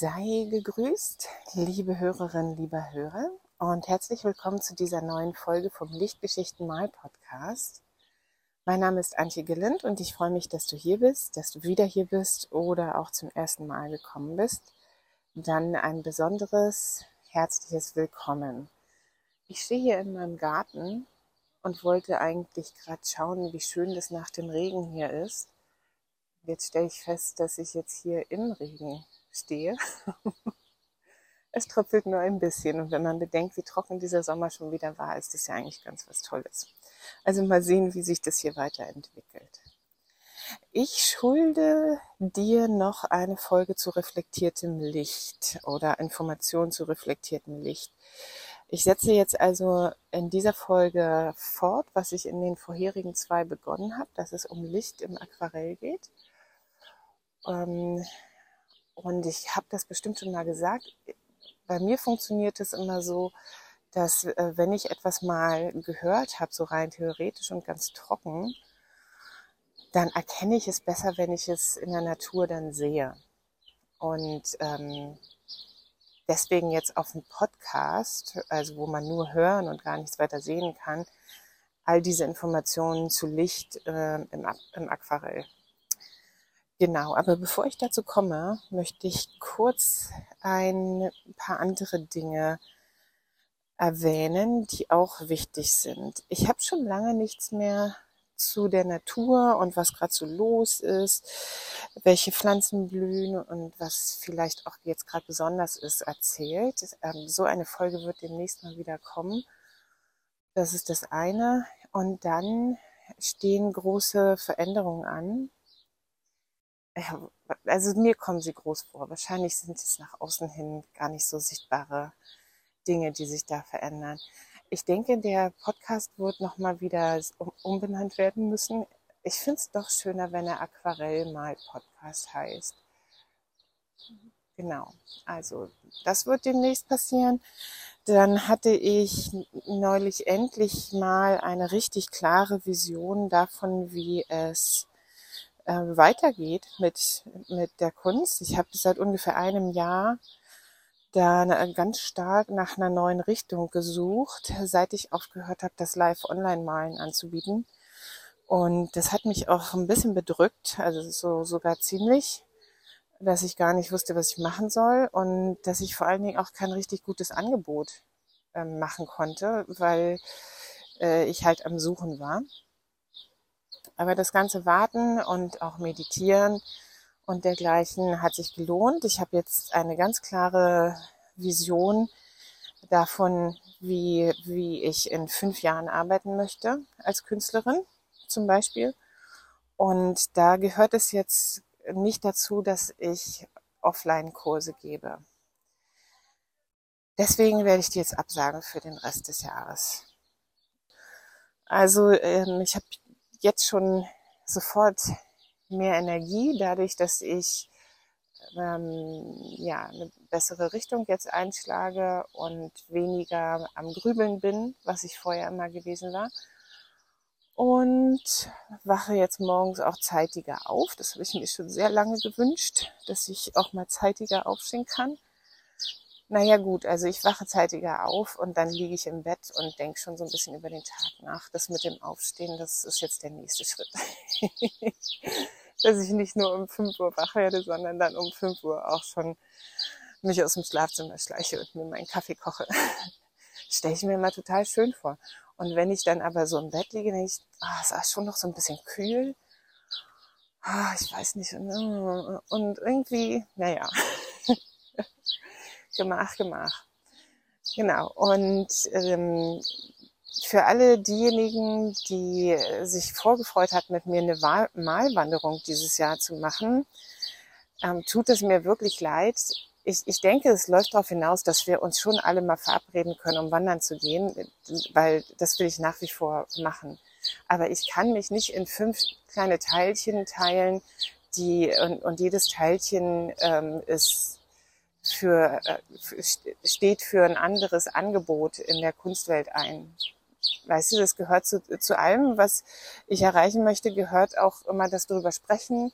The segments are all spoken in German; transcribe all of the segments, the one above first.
Sei gegrüßt, liebe Hörerinnen, lieber Hörer, und herzlich willkommen zu dieser neuen Folge vom Lichtgeschichten Mal Podcast. Mein Name ist Antje Gelind und ich freue mich, dass du hier bist, dass du wieder hier bist oder auch zum ersten Mal gekommen bist. Dann ein besonderes, herzliches Willkommen. Ich stehe hier in meinem Garten und wollte eigentlich gerade schauen, wie schön das nach dem Regen hier ist. Jetzt stelle ich fest, dass ich jetzt hier im Regen stehe. es tröpfelt nur ein bisschen und wenn man bedenkt, wie trocken dieser Sommer schon wieder war, ist das ja eigentlich ganz was Tolles. Also mal sehen, wie sich das hier weiterentwickelt. Ich schulde dir noch eine Folge zu reflektiertem Licht oder Informationen zu reflektiertem Licht. Ich setze jetzt also in dieser Folge fort, was ich in den vorherigen zwei begonnen habe, dass es um Licht im Aquarell geht. Ähm, und ich habe das bestimmt schon mal gesagt. Bei mir funktioniert es immer so, dass äh, wenn ich etwas mal gehört habe, so rein theoretisch und ganz trocken, dann erkenne ich es besser, wenn ich es in der Natur dann sehe. Und ähm, deswegen jetzt auf dem Podcast, also wo man nur hören und gar nichts weiter sehen kann, all diese Informationen zu Licht äh, im, im Aquarell. Genau, aber bevor ich dazu komme, möchte ich kurz ein paar andere Dinge erwähnen, die auch wichtig sind. Ich habe schon lange nichts mehr zu der Natur und was gerade so los ist, welche Pflanzen blühen und was vielleicht auch jetzt gerade besonders ist, erzählt. Ähm, so eine Folge wird demnächst mal wieder kommen. Das ist das eine. Und dann stehen große Veränderungen an also mir kommen sie groß vor. Wahrscheinlich sind es nach außen hin gar nicht so sichtbare Dinge, die sich da verändern. Ich denke, der Podcast wird nochmal wieder umbenannt werden müssen. Ich finde es doch schöner, wenn er Aquarell mal Podcast heißt. Genau. Also, das wird demnächst passieren. Dann hatte ich neulich endlich mal eine richtig klare Vision davon, wie es äh, weitergeht mit, mit der Kunst. Ich habe seit ungefähr einem Jahr da ganz stark nach einer neuen Richtung gesucht, seit ich aufgehört habe, das Live-Online-Malen anzubieten. Und das hat mich auch ein bisschen bedrückt, also so sogar ziemlich, dass ich gar nicht wusste, was ich machen soll und dass ich vor allen Dingen auch kein richtig gutes Angebot äh, machen konnte, weil äh, ich halt am Suchen war. Aber das ganze Warten und auch Meditieren und dergleichen hat sich gelohnt. Ich habe jetzt eine ganz klare Vision davon, wie, wie ich in fünf Jahren arbeiten möchte als Künstlerin zum Beispiel. Und da gehört es jetzt nicht dazu, dass ich Offline-Kurse gebe. Deswegen werde ich die jetzt absagen für den Rest des Jahres. Also ähm, ich habe jetzt schon sofort mehr Energie, dadurch, dass ich ähm, ja eine bessere Richtung jetzt einschlage und weniger am Grübeln bin, was ich vorher immer gewesen war. Und wache jetzt morgens auch zeitiger auf. Das habe ich mir schon sehr lange gewünscht, dass ich auch mal zeitiger aufstehen kann. Naja gut, also ich wache zeitiger auf und dann liege ich im Bett und denke schon so ein bisschen über den Tag nach. Das mit dem Aufstehen, das ist jetzt der nächste Schritt. Dass ich nicht nur um 5 Uhr wach werde, sondern dann um 5 Uhr auch schon mich aus dem Schlafzimmer schleiche und mir meinen Kaffee koche. Stelle ich mir immer total schön vor. Und wenn ich dann aber so im Bett liege, denke ich, ah, es ist schon noch so ein bisschen kühl. Ah, ich weiß nicht. Und irgendwie, naja. Gemach, Gemach. Genau. Und ähm, für alle diejenigen, die sich vorgefreut hat, mit mir eine Malwanderung dieses Jahr zu machen, ähm, tut es mir wirklich leid. Ich, ich denke, es läuft darauf hinaus, dass wir uns schon alle mal verabreden können, um wandern zu gehen, weil das will ich nach wie vor machen. Aber ich kann mich nicht in fünf kleine Teilchen teilen, die und, und jedes Teilchen ähm, ist für, äh, steht für ein anderes Angebot in der Kunstwelt ein. Weißt du, das gehört zu, zu allem, was ich erreichen möchte, gehört auch immer das darüber sprechen,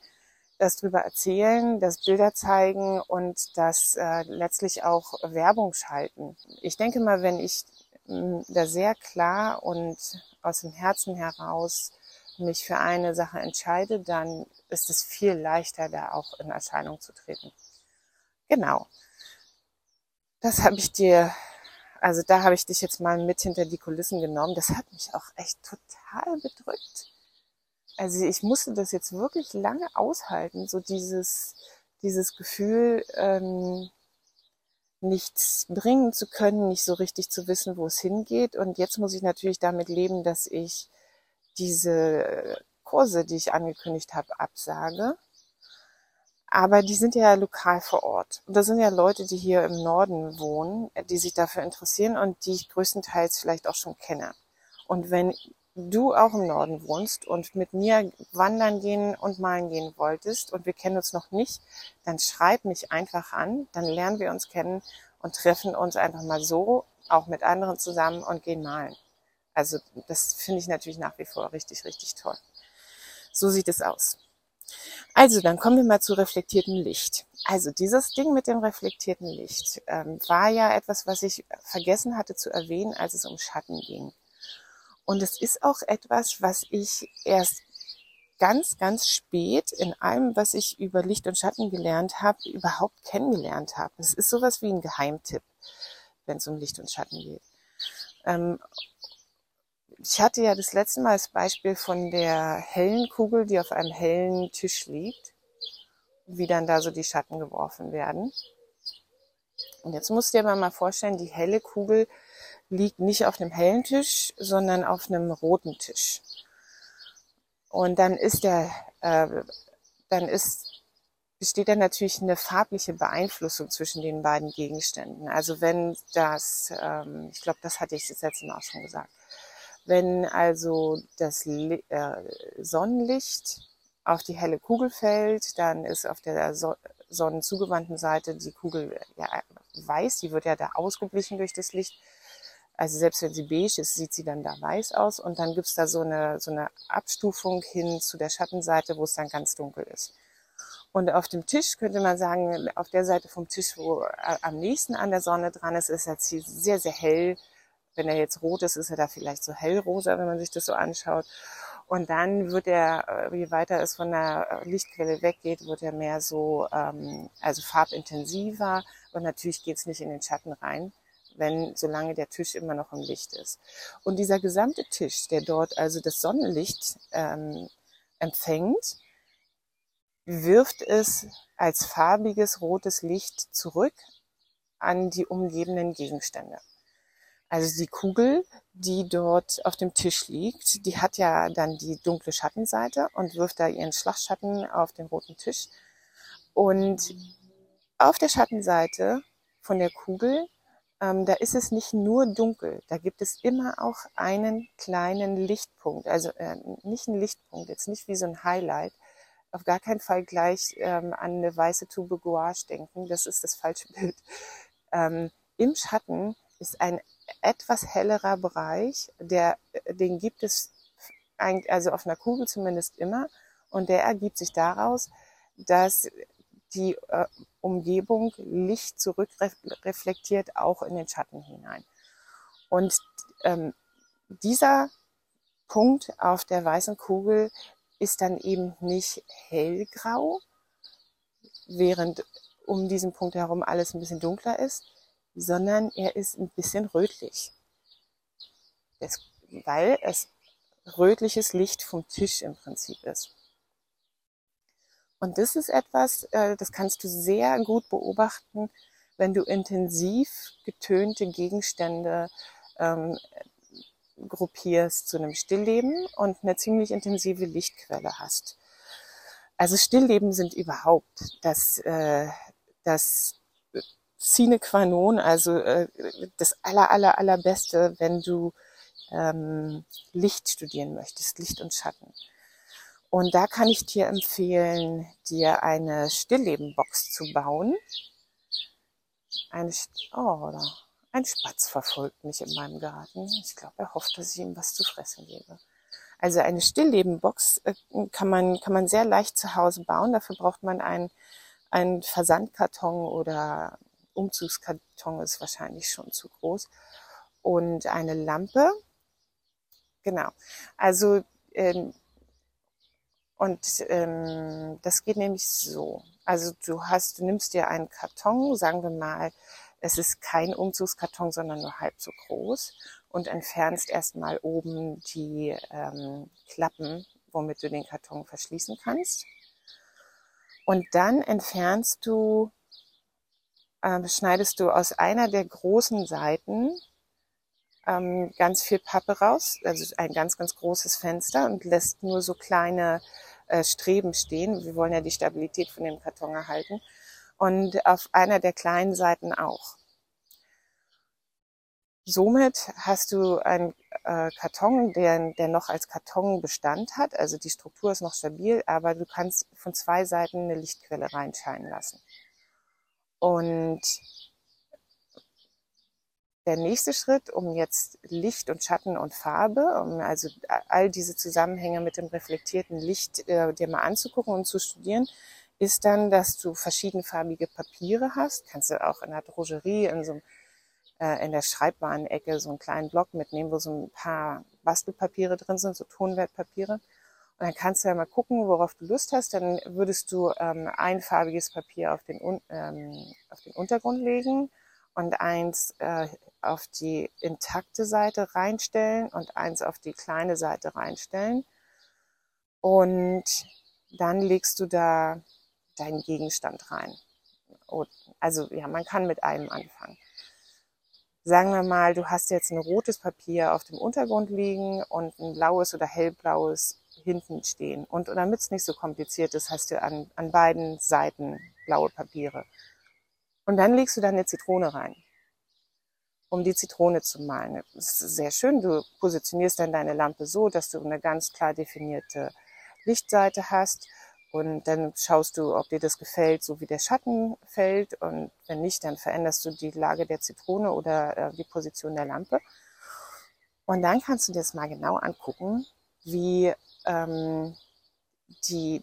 das drüber erzählen, das Bilder zeigen und das äh, letztlich auch Werbung schalten. Ich denke mal, wenn ich mh, da sehr klar und aus dem Herzen heraus mich für eine Sache entscheide, dann ist es viel leichter, da auch in Erscheinung zu treten. Genau. Das habe ich dir, also da habe ich dich jetzt mal mit hinter die Kulissen genommen. Das hat mich auch echt total bedrückt. Also ich musste das jetzt wirklich lange aushalten, so dieses, dieses Gefühl, ähm, nichts bringen zu können, nicht so richtig zu wissen, wo es hingeht. Und jetzt muss ich natürlich damit leben, dass ich diese Kurse, die ich angekündigt habe, absage. Aber die sind ja lokal vor Ort. Und das sind ja Leute, die hier im Norden wohnen, die sich dafür interessieren und die ich größtenteils vielleicht auch schon kenne. Und wenn du auch im Norden wohnst und mit mir wandern gehen und malen gehen wolltest und wir kennen uns noch nicht, dann schreib mich einfach an, dann lernen wir uns kennen und treffen uns einfach mal so, auch mit anderen zusammen und gehen malen. Also das finde ich natürlich nach wie vor richtig, richtig toll. So sieht es aus. Also, dann kommen wir mal zu reflektiertem Licht. Also dieses Ding mit dem reflektierten Licht ähm, war ja etwas, was ich vergessen hatte zu erwähnen, als es um Schatten ging. Und es ist auch etwas, was ich erst ganz, ganz spät in allem, was ich über Licht und Schatten gelernt habe, überhaupt kennengelernt habe. Es ist sowas wie ein Geheimtipp, wenn es um Licht und Schatten geht. Ähm, ich hatte ja das letzte Mal das Beispiel von der hellen Kugel, die auf einem hellen Tisch liegt, wie dann da so die Schatten geworfen werden. Und jetzt musst du dir mal vorstellen, die helle Kugel liegt nicht auf einem hellen Tisch, sondern auf einem roten Tisch. Und dann ist der, äh, dann ist, besteht dann natürlich eine farbliche Beeinflussung zwischen den beiden Gegenständen. Also wenn das, ähm, ich glaube, das hatte ich das letzte Mal auch schon gesagt, wenn also das äh, Sonnenlicht auf die helle Kugel fällt, dann ist auf der so sonnenzugewandten Seite die Kugel ja, weiß, die wird ja da ausgeblichen durch das Licht. Also selbst wenn sie beige ist, sieht sie dann da weiß aus und dann gibt's da so eine, so eine Abstufung hin zu der Schattenseite, wo es dann ganz dunkel ist. Und auf dem Tisch könnte man sagen, auf der Seite vom Tisch, wo äh, am nächsten an der Sonne dran ist, ist jetzt sehr, sehr hell wenn er jetzt rot ist, ist er da vielleicht so hellrosa, wenn man sich das so anschaut. Und dann wird er, äh, je weiter es von der äh, Lichtquelle weggeht, wird er mehr so, ähm, also farbintensiver. Und natürlich geht es nicht in den Schatten rein, wenn, solange der Tisch immer noch im Licht ist. Und dieser gesamte Tisch, der dort also das Sonnenlicht ähm, empfängt, wirft es als farbiges rotes Licht zurück an die umgebenden Gegenstände. Also die Kugel, die dort auf dem Tisch liegt, die hat ja dann die dunkle Schattenseite und wirft da ihren Schlagschatten auf den roten Tisch. Und auf der Schattenseite von der Kugel, ähm, da ist es nicht nur dunkel, da gibt es immer auch einen kleinen Lichtpunkt. Also äh, nicht ein Lichtpunkt, jetzt nicht wie so ein Highlight. Auf gar keinen Fall gleich ähm, an eine weiße Tube Gouache denken, das ist das falsche Bild. Ähm, Im Schatten ist ein etwas hellerer Bereich, der, den gibt es also auf einer Kugel zumindest immer, und der ergibt sich daraus, dass die äh, Umgebung Licht zurückreflektiert, auch in den Schatten hinein. Und ähm, dieser Punkt auf der weißen Kugel ist dann eben nicht hellgrau, während um diesen Punkt herum alles ein bisschen dunkler ist, sondern er ist ein bisschen rötlich. Das, weil es rötliches Licht vom Tisch im Prinzip ist. Und das ist etwas, äh, das kannst du sehr gut beobachten, wenn du intensiv getönte Gegenstände ähm, gruppierst zu einem Stillleben und eine ziemlich intensive Lichtquelle hast. Also Stillleben sind überhaupt das, äh, das sine qua non, also äh, das aller, aller, allerbeste, wenn du ähm, Licht studieren möchtest, Licht und Schatten. Und da kann ich dir empfehlen, dir eine Stillleben-Box zu bauen. Eine, oh, oder ein Spatz verfolgt mich in meinem Garten. Ich glaube, er hofft, dass ich ihm was zu fressen gebe. Also eine Stilllebenbox äh, kann man, kann man sehr leicht zu Hause bauen. Dafür braucht man einen, einen Versandkarton oder Umzugskarton ist wahrscheinlich schon zu groß. Und eine Lampe. Genau. Also, ähm, und ähm, das geht nämlich so. Also du hast, du nimmst dir einen Karton, sagen wir mal, es ist kein Umzugskarton, sondern nur halb so groß und entfernst erstmal oben die ähm, Klappen, womit du den Karton verschließen kannst. Und dann entfernst du, äh, schneidest du aus einer der großen Seiten ähm, ganz viel Pappe raus, also ein ganz, ganz großes Fenster und lässt nur so kleine äh, Streben stehen. Wir wollen ja die Stabilität von dem Karton erhalten. Und auf einer der kleinen Seiten auch. Somit hast du einen äh, Karton, der, der noch als Karton Bestand hat. Also die Struktur ist noch stabil, aber du kannst von zwei Seiten eine Lichtquelle reinscheinen lassen. Und der nächste Schritt, um jetzt Licht und Schatten und Farbe, um also all diese Zusammenhänge mit dem reflektierten Licht äh, dir mal anzugucken und zu studieren, ist dann, dass du verschiedenfarbige Papiere hast. Kannst du auch in der Drogerie, in so einem äh, in der Schreibwarenecke so einen kleinen Block mitnehmen, wo so ein paar Bastelpapiere drin sind, so Tonwertpapiere. Und dann kannst du ja mal gucken, worauf du Lust hast. Dann würdest du ähm, einfarbiges Papier auf den, ähm, auf den Untergrund legen und eins äh, auf die intakte Seite reinstellen und eins auf die kleine Seite reinstellen. Und dann legst du da deinen Gegenstand rein. Also ja, man kann mit einem anfangen sagen wir mal, du hast jetzt ein rotes Papier auf dem Untergrund liegen und ein blaues oder hellblaues hinten stehen. Und damit es nicht so kompliziert ist, hast du an, an beiden Seiten blaue Papiere. Und dann legst du dann eine Zitrone rein, um die Zitrone zu malen. Das ist sehr schön. Du positionierst dann deine Lampe so, dass du eine ganz klar definierte Lichtseite hast und dann schaust du, ob dir das gefällt, so wie der Schatten fällt. Und wenn nicht, dann veränderst du die Lage der Zitrone oder äh, die Position der Lampe. Und dann kannst du dir das mal genau angucken, wie ähm, die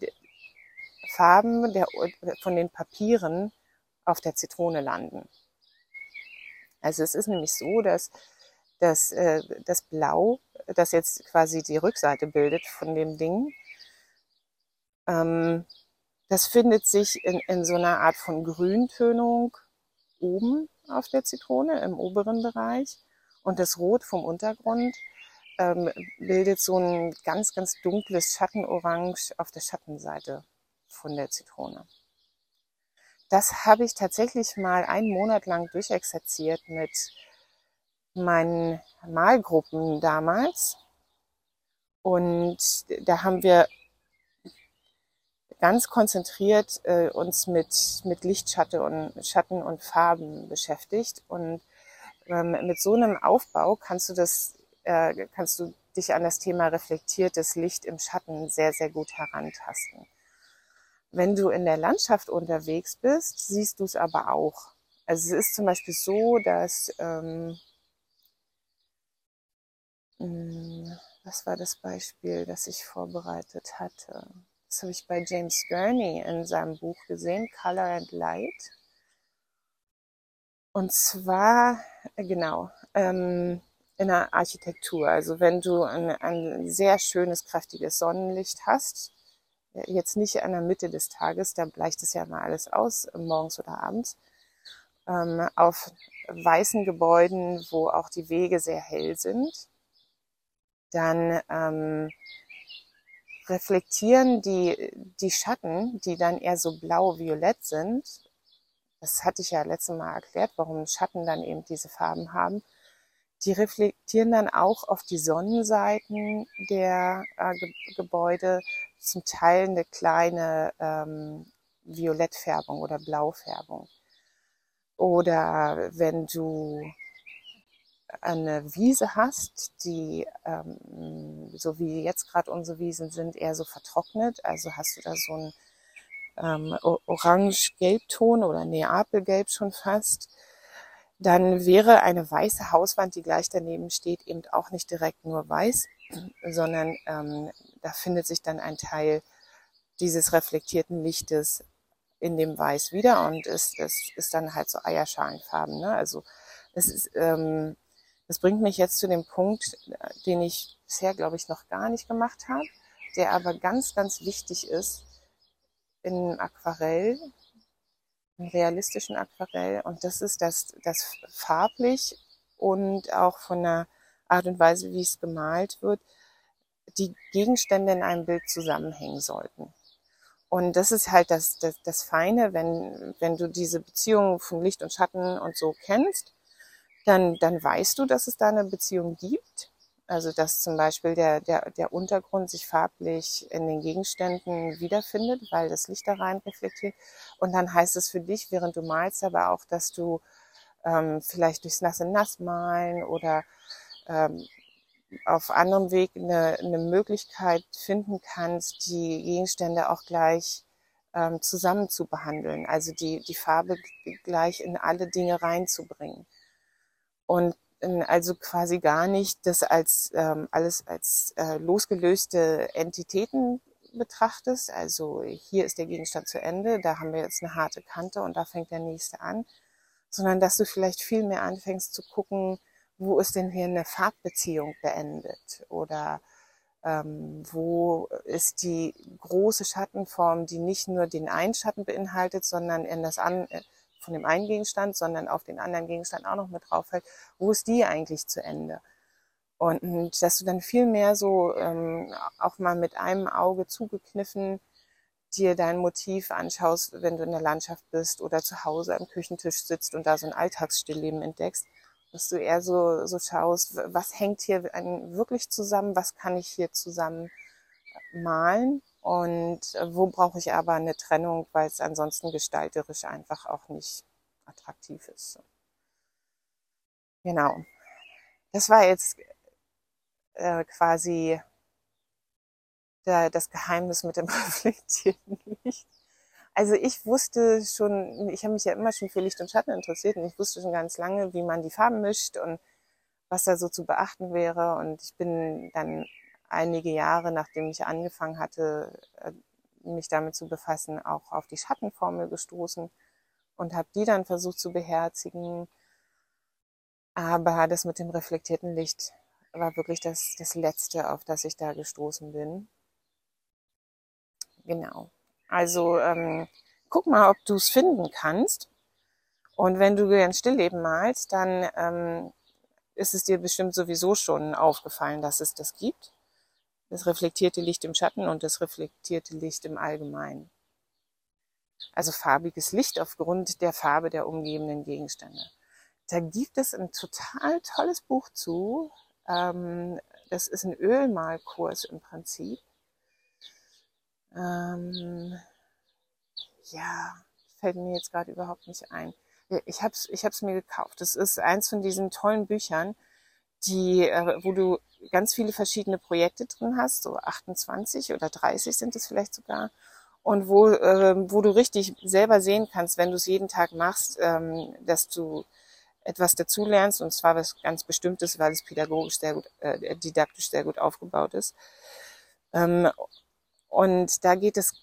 Farben der, von den Papieren auf der Zitrone landen. Also es ist nämlich so, dass, dass äh, das Blau, das jetzt quasi die Rückseite bildet von dem Ding, ähm, das findet sich in, in so einer Art von Grüntönung oben auf der Zitrone im oberen Bereich und das Rot vom Untergrund ähm, bildet so ein ganz, ganz dunkles Schattenorange auf der Schattenseite von der Zitrone. Das habe ich tatsächlich mal einen Monat lang durchexerziert mit meinen Malgruppen damals. Und da haben wir ganz konzentriert äh, uns mit, mit Lichtschatten und, Schatten und Farben beschäftigt. Und ähm, mit so einem Aufbau kannst du das, äh, kannst du dich an das Thema reflektiertes Licht im Schatten sehr, sehr gut herantasten. Wenn du in der Landschaft unterwegs bist, siehst du es aber auch. Also es ist zum Beispiel so, dass ähm, hm, was war das Beispiel, das ich vorbereitet hatte? Das habe ich bei James Gurney in seinem Buch gesehen, Color and Light. Und zwar, äh, genau, ähm, in der Architektur. Also wenn du ein, ein sehr schönes, kräftiges Sonnenlicht hast, äh, jetzt nicht an der Mitte des Tages, da bleicht es ja mal alles aus, morgens oder abends, ähm, auf weißen Gebäuden, wo auch die Wege sehr hell sind, dann ähm, reflektieren die, die Schatten, die dann eher so blau-violett sind. Das hatte ich ja letztes Mal erklärt, warum Schatten dann eben diese Farben haben. Die reflektieren dann auch auf die Sonnenseiten der äh, Ge Gebäude zum Teil eine kleine ähm, Violettfärbung oder Blaufärbung. Oder wenn du eine Wiese hast, die, ähm, so wie jetzt gerade unsere Wiesen sind, eher so vertrocknet. Also hast du da so ein ähm, orange-gelbton oder Neapelgelb schon fast. Dann wäre eine weiße Hauswand, die gleich daneben steht, eben auch nicht direkt nur weiß, sondern ähm, da findet sich dann ein Teil dieses reflektierten Lichtes in dem Weiß wieder und es, es ist dann halt so Eierschalenfarben. Ne? Also es ist, ähm, das bringt mich jetzt zu dem Punkt, den ich bisher, glaube ich, noch gar nicht gemacht habe, der aber ganz, ganz wichtig ist in Aquarell, realistischen Aquarell. Und das ist, dass das farblich und auch von der Art und Weise, wie es gemalt wird, die Gegenstände in einem Bild zusammenhängen sollten. Und das ist halt das, das, das Feine, wenn, wenn du diese Beziehung von Licht und Schatten und so kennst, dann, dann weißt du, dass es da eine Beziehung gibt. Also dass zum Beispiel der, der, der Untergrund sich farblich in den Gegenständen wiederfindet, weil das Licht da rein reflektiert. Und dann heißt es für dich, während du malst, aber auch, dass du ähm, vielleicht durchs nasse Nass malen oder ähm, auf anderem Weg eine, eine Möglichkeit finden kannst, die Gegenstände auch gleich ähm, zusammen zu behandeln, also die, die Farbe gleich in alle Dinge reinzubringen. Und also quasi gar nicht das als ähm, alles als äh, losgelöste Entitäten betrachtest. Also hier ist der Gegenstand zu Ende, da haben wir jetzt eine harte Kante und da fängt der nächste an, sondern dass du vielleicht viel mehr anfängst zu gucken, wo ist denn hier eine Farbbeziehung beendet oder ähm, wo ist die große Schattenform, die nicht nur den einen Schatten beinhaltet, sondern in das an, äh, von dem einen Gegenstand, sondern auf den anderen Gegenstand auch noch mit draufhält, wo ist die eigentlich zu Ende? Und dass du dann viel mehr so ähm, auch mal mit einem Auge zugekniffen dir dein Motiv anschaust, wenn du in der Landschaft bist oder zu Hause am Küchentisch sitzt und da so ein Alltagsstillleben entdeckst dass du eher so, so schaust, was hängt hier wirklich zusammen, was kann ich hier zusammen malen und äh, wo brauche ich aber eine Trennung, weil es ansonsten gestalterisch einfach auch nicht attraktiv ist. Genau. Das war jetzt äh, quasi der, das Geheimnis mit dem reflektierten Licht. Also ich wusste schon, ich habe mich ja immer schon für Licht und Schatten interessiert und ich wusste schon ganz lange, wie man die Farben mischt und was da so zu beachten wäre. Und ich bin dann einige Jahre, nachdem ich angefangen hatte, äh, mich damit zu befassen, auch auf die Schattenformel gestoßen und habe die dann versucht zu beherzigen. Aber das mit dem reflektierten Licht war wirklich das, das Letzte, auf das ich da gestoßen bin. Genau. Also ähm, guck mal, ob du es finden kannst. Und wenn du dir ein Stillleben malst, dann ähm, ist es dir bestimmt sowieso schon aufgefallen, dass es das gibt. Das reflektierte Licht im Schatten und das reflektierte Licht im Allgemeinen. Also farbiges Licht aufgrund der Farbe der umgebenden Gegenstände. Da gibt es ein total tolles Buch zu. Ähm, das ist ein Ölmalkurs im Prinzip. Ähm, ja, fällt mir jetzt gerade überhaupt nicht ein. Ich habe es ich hab's mir gekauft. Das ist eins von diesen tollen Büchern, die, äh, wo du ganz viele verschiedene Projekte drin hast, so 28 oder 30 sind es vielleicht sogar, und wo, äh, wo du richtig selber sehen kannst, wenn du es jeden Tag machst, ähm, dass du etwas dazulernst, und zwar was ganz Bestimmtes, weil es pädagogisch sehr gut, äh, didaktisch sehr gut aufgebaut ist. Ähm, und da geht es,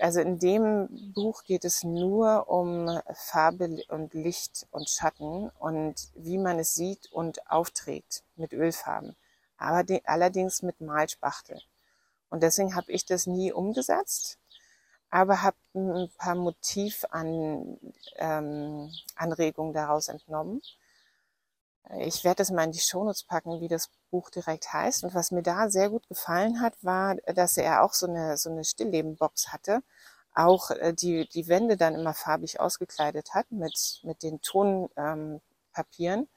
also in dem Buch geht es nur um Farbe und Licht und Schatten und wie man es sieht und aufträgt mit Ölfarben. Aber allerdings mit Malspachtel. Und deswegen habe ich das nie umgesetzt, aber habe ein paar Motivanregungen ähm, daraus entnommen ich werde das mal in die Shownotes packen, wie das Buch direkt heißt. Und was mir da sehr gut gefallen hat, war, dass er auch so eine, so eine Stilllebenbox hatte. Auch äh, die, die Wände dann immer farbig ausgekleidet hat mit, mit den Tonpapieren. Ähm,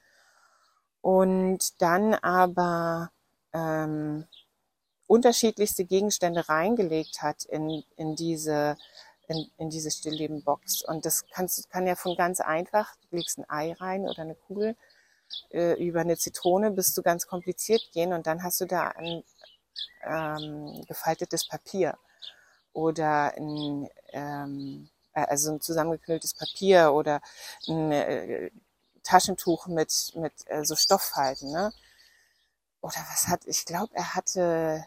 und dann aber ähm, unterschiedlichste Gegenstände reingelegt hat in, in diese in, in diese Stilllebenbox. Und das kannst, kann ja von ganz einfach, du legst ein Ei rein oder eine Kugel äh, über eine Zitrone bis zu ganz kompliziert gehen und dann hast du da ein ähm, gefaltetes Papier oder ein, ähm, äh, also ein zusammengeknülltes Papier oder ein äh, Taschentuch mit, mit äh, so Stofffalten. Ne? oder was hat, ich glaube, er hatte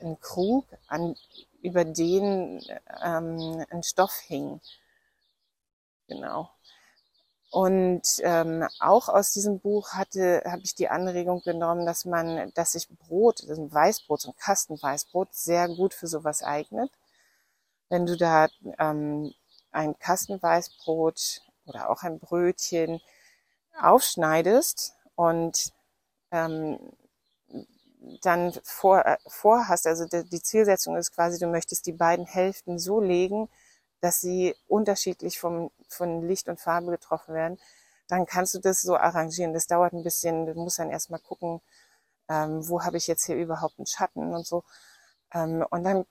einen Krug, an, über den ähm, ein Stoff hing. Genau. Und ähm, auch aus diesem Buch hatte, habe ich die Anregung genommen, dass man, dass sich Brot, also ein Weißbrot, so ein Kastenweißbrot, sehr gut für sowas eignet. Wenn du da ähm, ein Kastenweißbrot oder auch ein Brötchen aufschneidest und ähm, dann vor, äh, vorhast, also die, die Zielsetzung ist quasi, du möchtest die beiden Hälften so legen, dass sie unterschiedlich vom, von Licht und Farbe getroffen werden, dann kannst du das so arrangieren. Das dauert ein bisschen, du musst dann erstmal gucken, ähm, wo habe ich jetzt hier überhaupt einen Schatten und so. Ähm, und dann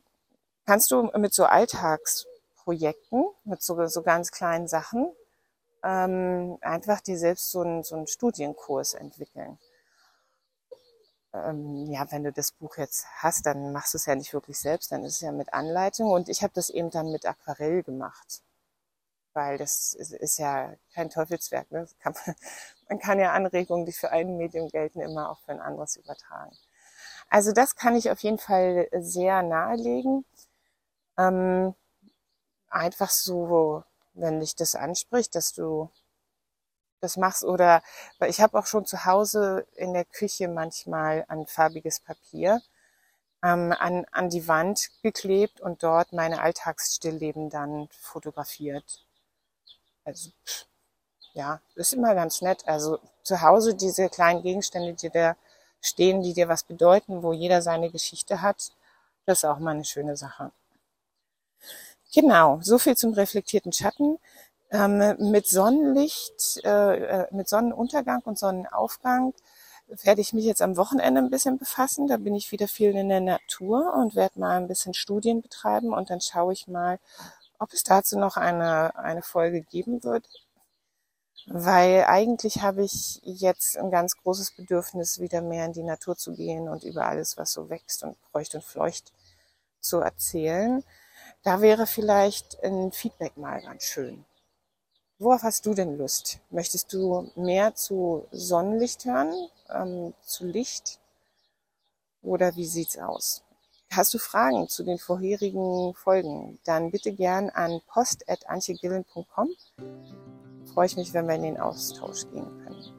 kannst du mit so Alltagsprojekten, mit so, so ganz kleinen Sachen, ähm, einfach dir selbst so einen, so einen Studienkurs entwickeln ähm, ja, wenn du das Buch jetzt hast, dann machst du es ja nicht wirklich selbst, dann ist es ja mit Anleitung. Und ich habe das eben dann mit Aquarell gemacht, weil das ist, ist ja kein Teufelswerk. Ne? Kann man, man kann ja Anregungen, die für ein Medium gelten, immer auch für ein anderes übertragen. Also das kann ich auf jeden Fall sehr nahelegen. Ähm, einfach so, wenn dich das anspricht, dass du das machst oder weil ich habe auch schon zu Hause in der Küche manchmal ein farbiges Papier ähm, an, an die Wand geklebt und dort meine Alltagsstillleben dann fotografiert. Also ja, ist immer ganz nett. Also zu Hause diese kleinen Gegenstände, die da stehen, die dir was bedeuten, wo jeder seine Geschichte hat, das ist auch mal eine schöne Sache. Genau, so viel zum reflektierten Schatten. Ähm, mit Sonnenlicht, äh, äh, mit Sonnenuntergang und Sonnenaufgang werde ich mich jetzt am Wochenende ein bisschen befassen. Da bin ich wieder viel in der Natur und werde mal ein bisschen Studien betreiben und dann schaue ich mal, ob es dazu noch eine, eine Folge geben wird. Weil eigentlich habe ich jetzt ein ganz großes Bedürfnis, wieder mehr in die Natur zu gehen und über alles, was so wächst und kreucht und fleucht, zu erzählen. Da wäre vielleicht ein Feedback mal ganz schön. Worauf hast du denn Lust? Möchtest du mehr zu Sonnenlicht hören, ähm, zu Licht? Oder wie sieht's aus? Hast du Fragen zu den vorherigen Folgen? Dann bitte gern an post.antjegillen.com. Freue ich mich, wenn wir in den Austausch gehen können.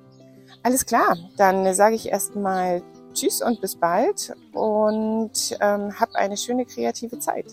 Alles klar, dann sage ich erstmal Tschüss und bis bald und ähm, hab eine schöne kreative Zeit.